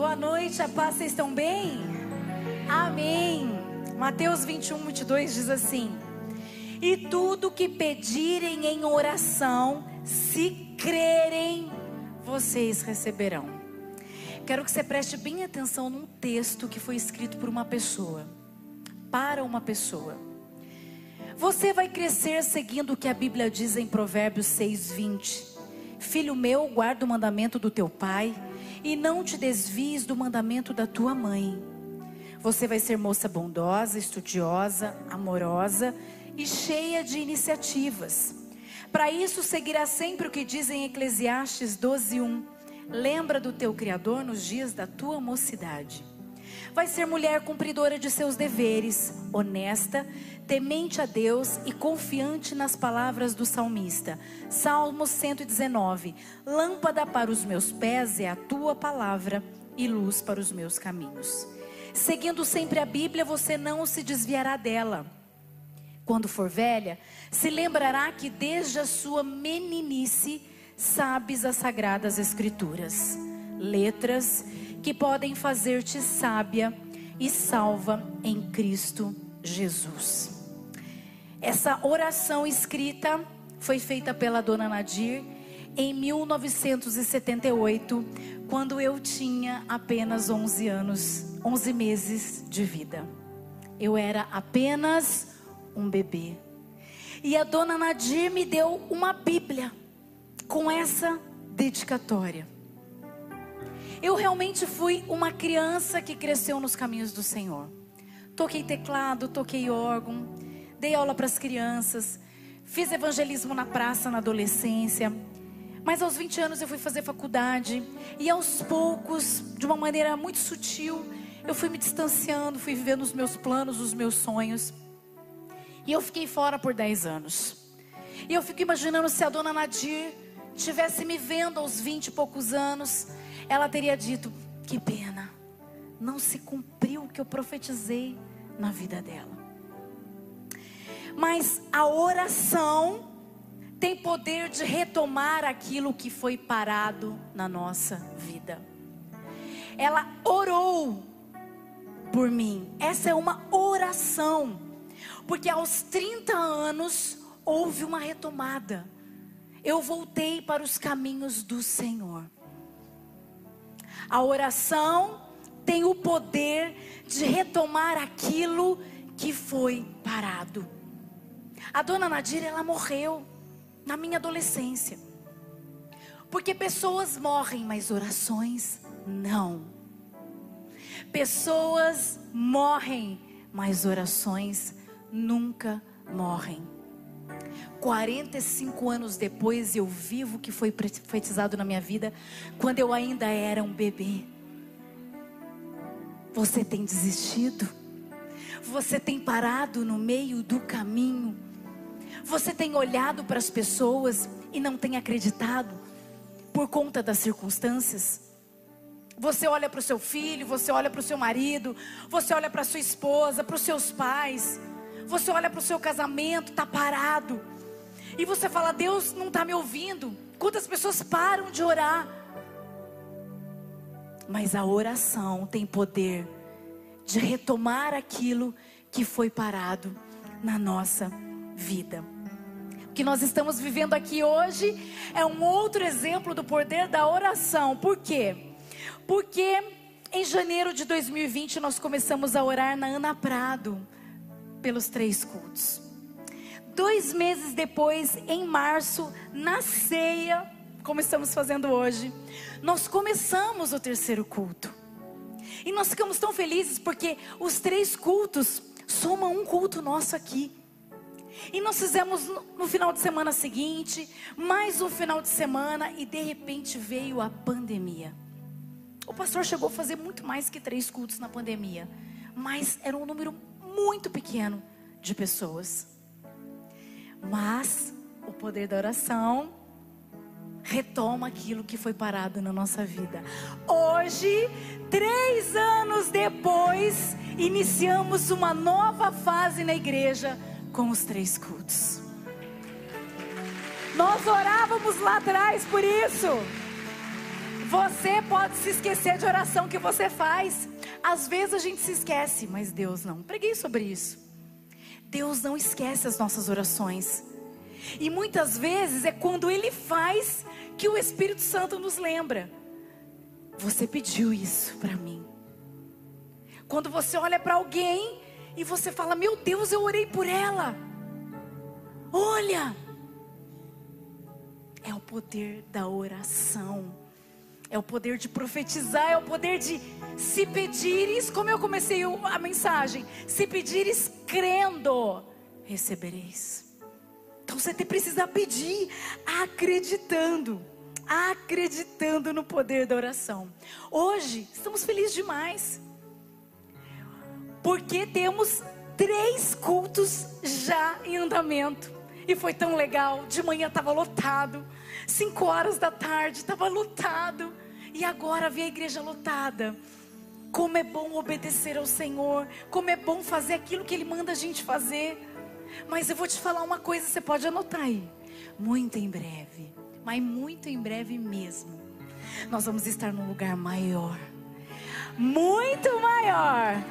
Boa noite, a paz, vocês estão bem? Amém. Mateus 21, 22 diz assim: E tudo que pedirem em oração, se crerem, vocês receberão. Quero que você preste bem atenção num texto que foi escrito por uma pessoa, para uma pessoa. Você vai crescer seguindo o que a Bíblia diz em Provérbios 6:20. Filho meu, guarda o mandamento do teu pai e não te desvies do mandamento da tua mãe. Você vai ser moça bondosa, estudiosa, amorosa e cheia de iniciativas. Para isso, seguirá sempre o que diz em Eclesiastes 12:1. Lembra do teu Criador nos dias da tua mocidade. Vai ser mulher cumpridora de seus deveres, honesta, temente a Deus e confiante nas palavras do salmista. Salmo 119: Lâmpada para os meus pés é a tua palavra e luz para os meus caminhos. Seguindo sempre a Bíblia, você não se desviará dela. Quando for velha, se lembrará que desde a sua meninice sabes as sagradas escrituras, letras que podem fazer-te sábia e salva em Cristo Jesus. Essa oração escrita foi feita pela dona Nadir em 1978, quando eu tinha apenas 11 anos, 11 meses de vida. Eu era apenas um bebê. E a dona Nadir me deu uma Bíblia com essa dedicatória. Eu realmente fui uma criança que cresceu nos caminhos do Senhor. Toquei teclado, toquei órgão, dei aula para as crianças, fiz evangelismo na praça na adolescência. Mas aos 20 anos eu fui fazer faculdade e aos poucos, de uma maneira muito sutil, eu fui me distanciando, fui vivendo os meus planos, os meus sonhos. E eu fiquei fora por 10 anos. E eu fico imaginando se a dona Nadir tivesse me vendo aos 20 e poucos anos, ela teria dito: Que pena, não se cumpriu o que eu profetizei na vida dela. Mas a oração tem poder de retomar aquilo que foi parado na nossa vida. Ela orou por mim. Essa é uma oração. Porque aos 30 anos houve uma retomada. Eu voltei para os caminhos do Senhor. A oração tem o poder de retomar aquilo que foi parado. A dona Nadir, ela morreu na minha adolescência. Porque pessoas morrem, mas orações não. Pessoas morrem, mas orações nunca morrem. 45 anos depois eu vivo o que foi profetizado na minha vida, quando eu ainda era um bebê. Você tem desistido? Você tem parado no meio do caminho? Você tem olhado para as pessoas e não tem acreditado por conta das circunstâncias? Você olha para o seu filho, você olha para o seu marido, você olha para sua esposa, para os seus pais, você olha para o seu casamento, está parado. E você fala, Deus não está me ouvindo. Quantas pessoas param de orar? Mas a oração tem poder de retomar aquilo que foi parado na nossa vida. O que nós estamos vivendo aqui hoje é um outro exemplo do poder da oração. Por quê? Porque em janeiro de 2020 nós começamos a orar na Ana Prado pelos três cultos. Dois meses depois, em março, na ceia, como estamos fazendo hoje, nós começamos o terceiro culto. E nós ficamos tão felizes porque os três cultos somam um culto nosso aqui. E nós fizemos no final de semana seguinte, mais um final de semana, e de repente veio a pandemia. O pastor chegou a fazer muito mais que três cultos na pandemia, mas era um número muito pequeno de pessoas. Mas o poder da oração retoma aquilo que foi parado na nossa vida. Hoje, três anos depois, iniciamos uma nova fase na igreja com os três cultos. Nós orávamos lá atrás por isso. Você pode se esquecer de oração que você faz. Às vezes a gente se esquece, mas Deus não. Preguei sobre isso. Deus não esquece as nossas orações. E muitas vezes é quando Ele faz que o Espírito Santo nos lembra. Você pediu isso para mim. Quando você olha para alguém e você fala: Meu Deus, eu orei por ela. Olha, é o poder da oração. É o poder de profetizar, é o poder de se pedires, como eu comecei a mensagem, se pedires crendo, recebereis. Então você precisa pedir acreditando, acreditando no poder da oração. Hoje estamos felizes demais, porque temos três cultos já em andamento. E foi tão legal. De manhã estava lotado. Cinco horas da tarde estava lotado. E agora vê a igreja lotada. Como é bom obedecer ao Senhor. Como é bom fazer aquilo que Ele manda a gente fazer. Mas eu vou te falar uma coisa, você pode anotar aí. Muito em breve. Mas muito em breve mesmo. Nós vamos estar num lugar maior muito maior,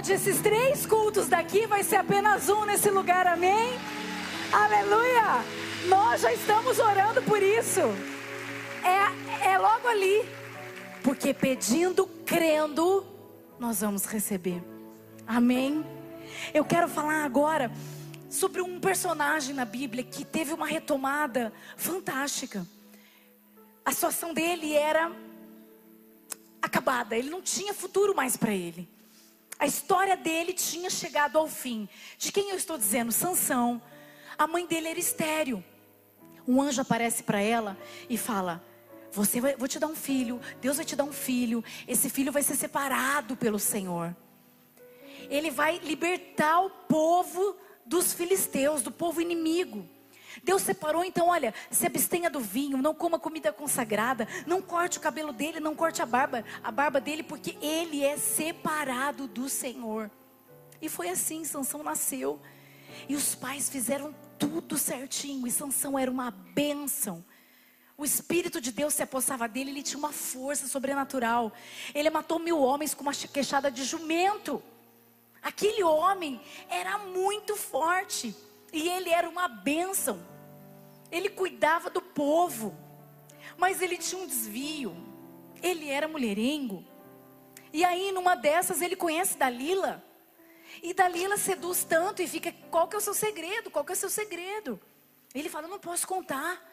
onde esses três cultos daqui vai ser apenas um nesse lugar, amém? Aleluia! Nós já estamos orando por isso. É, é logo ali. Porque pedindo, crendo, nós vamos receber. Amém? Eu quero falar agora sobre um personagem na Bíblia que teve uma retomada fantástica. A situação dele era acabada, ele não tinha futuro mais para ele. A história dele tinha chegado ao fim. De quem eu estou dizendo? Sansão. A mãe dele era estéreo. Um anjo aparece para ela e fala: Você vai, vou te dar um filho. Deus vai te dar um filho. Esse filho vai ser separado pelo Senhor. Ele vai libertar o povo dos filisteus, do povo inimigo. Deus separou, então, olha, se abstenha do vinho, não coma comida consagrada, não corte o cabelo dele, não corte a barba, a barba dele, porque ele é separado do Senhor. E foi assim, Sansão nasceu. E os pais fizeram tudo certinho. E Sansão era uma bênção. O Espírito de Deus se apossava dele, ele tinha uma força sobrenatural. Ele matou mil homens com uma queixada de jumento. Aquele homem era muito forte. E ele era uma bênção. Ele cuidava do povo. Mas ele tinha um desvio. Ele era mulherengo. E aí, numa dessas, ele conhece Dalila. E Dalila seduz tanto e fica, qual que é o seu segredo? Qual que é o seu segredo? Ele fala, não posso contar.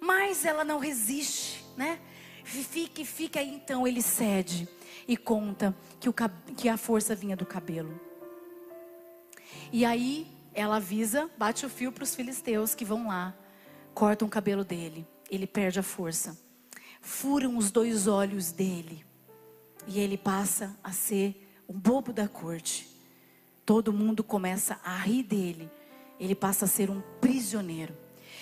Mas ela não resiste, né? Fica e fica aí, então ele cede e conta que, o, que a força vinha do cabelo. E aí ela avisa, bate o fio para os filisteus que vão lá, cortam o cabelo dele. Ele perde a força. Furam os dois olhos dele. E ele passa a ser um bobo da corte. Todo mundo começa a rir dele. Ele passa a ser um prisioneiro.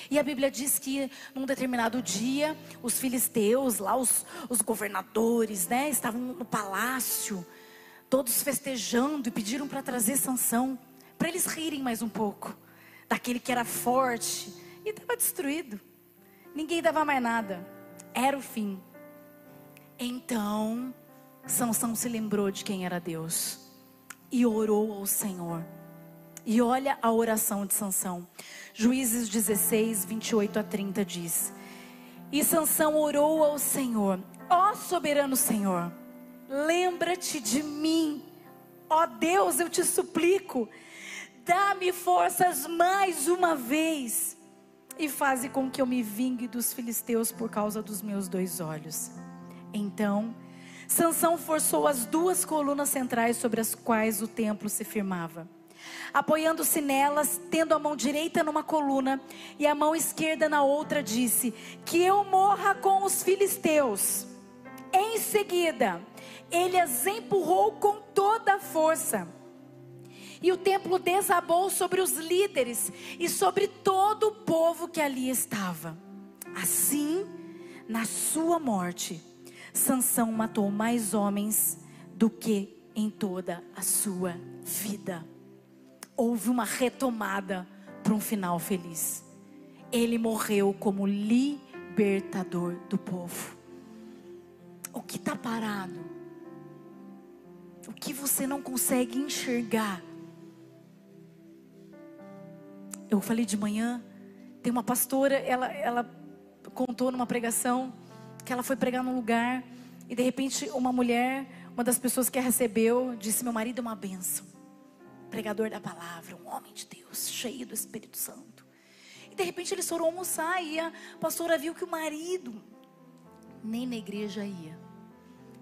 E a Bíblia diz que num determinado dia, os filisteus, lá os, os governadores, né, estavam no palácio, todos festejando e pediram para trazer Sansão, para eles rirem mais um pouco daquele que era forte e estava destruído. Ninguém dava mais nada. Era o fim. Então, Sansão se lembrou de quem era Deus e orou ao Senhor. E olha a oração de Sansão. Juízes 16, 28 a 30 diz: E Sansão orou ao Senhor: Ó soberano Senhor, lembra-te de mim. Ó Deus, eu te suplico, dá-me forças mais uma vez e faze com que eu me vingue dos filisteus por causa dos meus dois olhos. Então, Sansão forçou as duas colunas centrais sobre as quais o templo se firmava. Apoiando-se nelas, tendo a mão direita numa coluna e a mão esquerda na outra, disse: Que eu morra com os filisteus. Em seguida, ele as empurrou com toda a força. E o templo desabou sobre os líderes e sobre todo o povo que ali estava. Assim, na sua morte, Sansão matou mais homens do que em toda a sua vida. Houve uma retomada para um final feliz. Ele morreu como libertador do povo. o que está parado, o que você não consegue enxergar. Eu falei de manhã, tem uma pastora, ela, ela contou numa pregação que ela foi pregar num lugar e de repente uma mulher, uma das pessoas que a recebeu, disse: Meu marido é uma benção, pregador da palavra, um homem de Deus, cheio do Espírito Santo. E de repente eles foram almoçar e a pastora viu que o marido nem na igreja ia.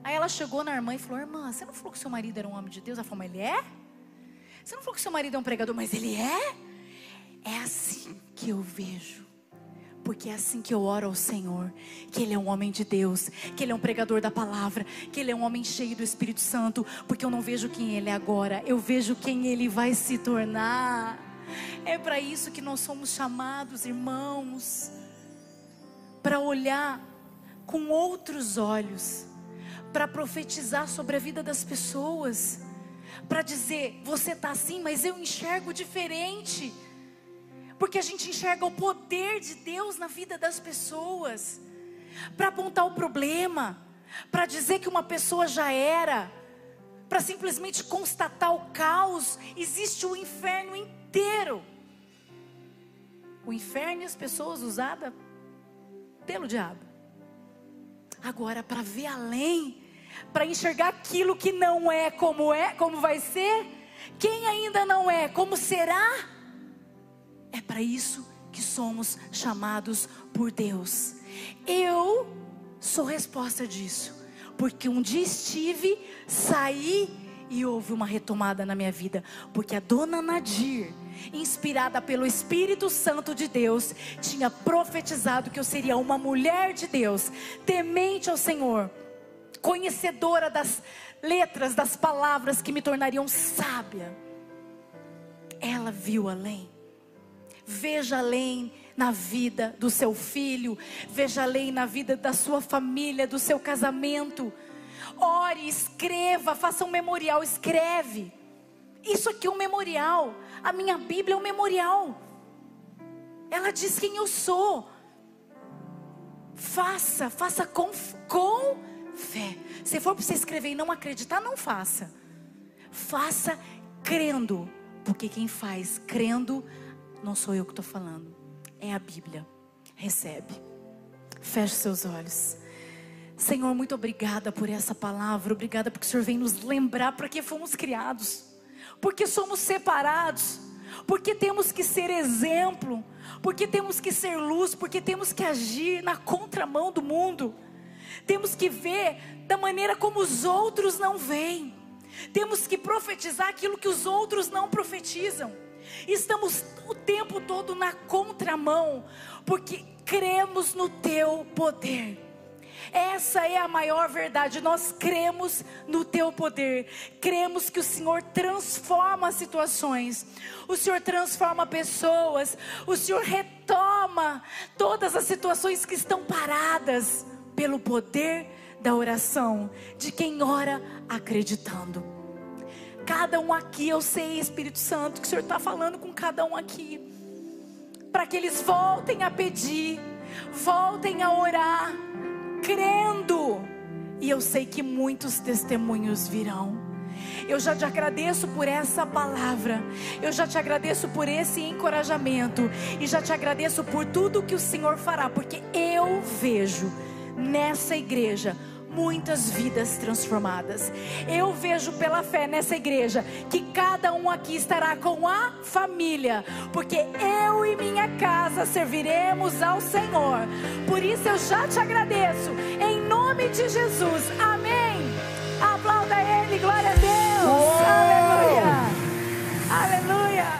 Aí ela chegou na irmã e falou: Irmã, você não falou que seu marido era um homem de Deus? Ela falou: Mas ele é? Você não falou que seu marido é um pregador? Mas ele é? É assim que eu vejo. Porque é assim que eu oro ao Senhor, que Ele é um homem de Deus, que Ele é um pregador da palavra, que Ele é um homem cheio do Espírito Santo, porque eu não vejo quem Ele é agora, eu vejo quem Ele vai se tornar. É para isso que nós somos chamados, irmãos, para olhar com outros olhos, para profetizar sobre a vida das pessoas, para dizer: você está assim, mas eu enxergo diferente, porque a gente enxerga o poder de Deus na vida das pessoas, para apontar o problema, para dizer que uma pessoa já era, para simplesmente constatar o caos, existe o inferno inteiro. O inferno e as pessoas usadas pelo diabo. Agora, para ver além, para enxergar aquilo que não é como é, como vai ser, quem ainda não é, como será, é para isso que somos chamados por Deus. Eu sou resposta disso, porque um dia estive, saí e houve uma retomada na minha vida, porque a dona Nadir inspirada pelo Espírito Santo de Deus, tinha profetizado que eu seria uma mulher de Deus, temente ao Senhor, conhecedora das letras, das palavras que me tornariam sábia. Ela viu além. Veja além na vida do seu filho, veja além na vida da sua família, do seu casamento. Ore, escreva, faça um memorial, escreve. Isso aqui é um memorial. A minha Bíblia é um memorial. Ela diz quem eu sou. Faça, faça com, com fé. Se for para você escrever e não acreditar, não faça. Faça crendo. Porque quem faz crendo, não sou eu que estou falando. É a Bíblia. Recebe. Feche seus olhos. Senhor, muito obrigada por essa palavra. Obrigada porque o Senhor vem nos lembrar para que fomos criados porque somos separados, porque temos que ser exemplo, porque temos que ser luz, porque temos que agir na contramão do mundo. Temos que ver da maneira como os outros não veem. Temos que profetizar aquilo que os outros não profetizam. Estamos o tempo todo na contramão, porque cremos no teu poder. Essa é a maior verdade. Nós cremos no teu poder. Cremos que o Senhor transforma situações. O Senhor transforma pessoas. O Senhor retoma todas as situações que estão paradas pelo poder da oração de quem ora acreditando. Cada um aqui, eu sei, Espírito Santo, que o Senhor está falando com cada um aqui, para que eles voltem a pedir, voltem a orar crendo. E eu sei que muitos testemunhos virão. Eu já te agradeço por essa palavra. Eu já te agradeço por esse encorajamento. E já te agradeço por tudo que o Senhor fará. Porque eu vejo nessa igreja muitas vidas transformadas. Eu vejo pela fé nessa igreja que cada um aqui estará com a família, porque eu e minha casa serviremos ao Senhor. Por isso eu já te agradeço, em nome de Jesus. Amém. Aplauda Ele, glória a Deus. Uou! Aleluia. Aleluia.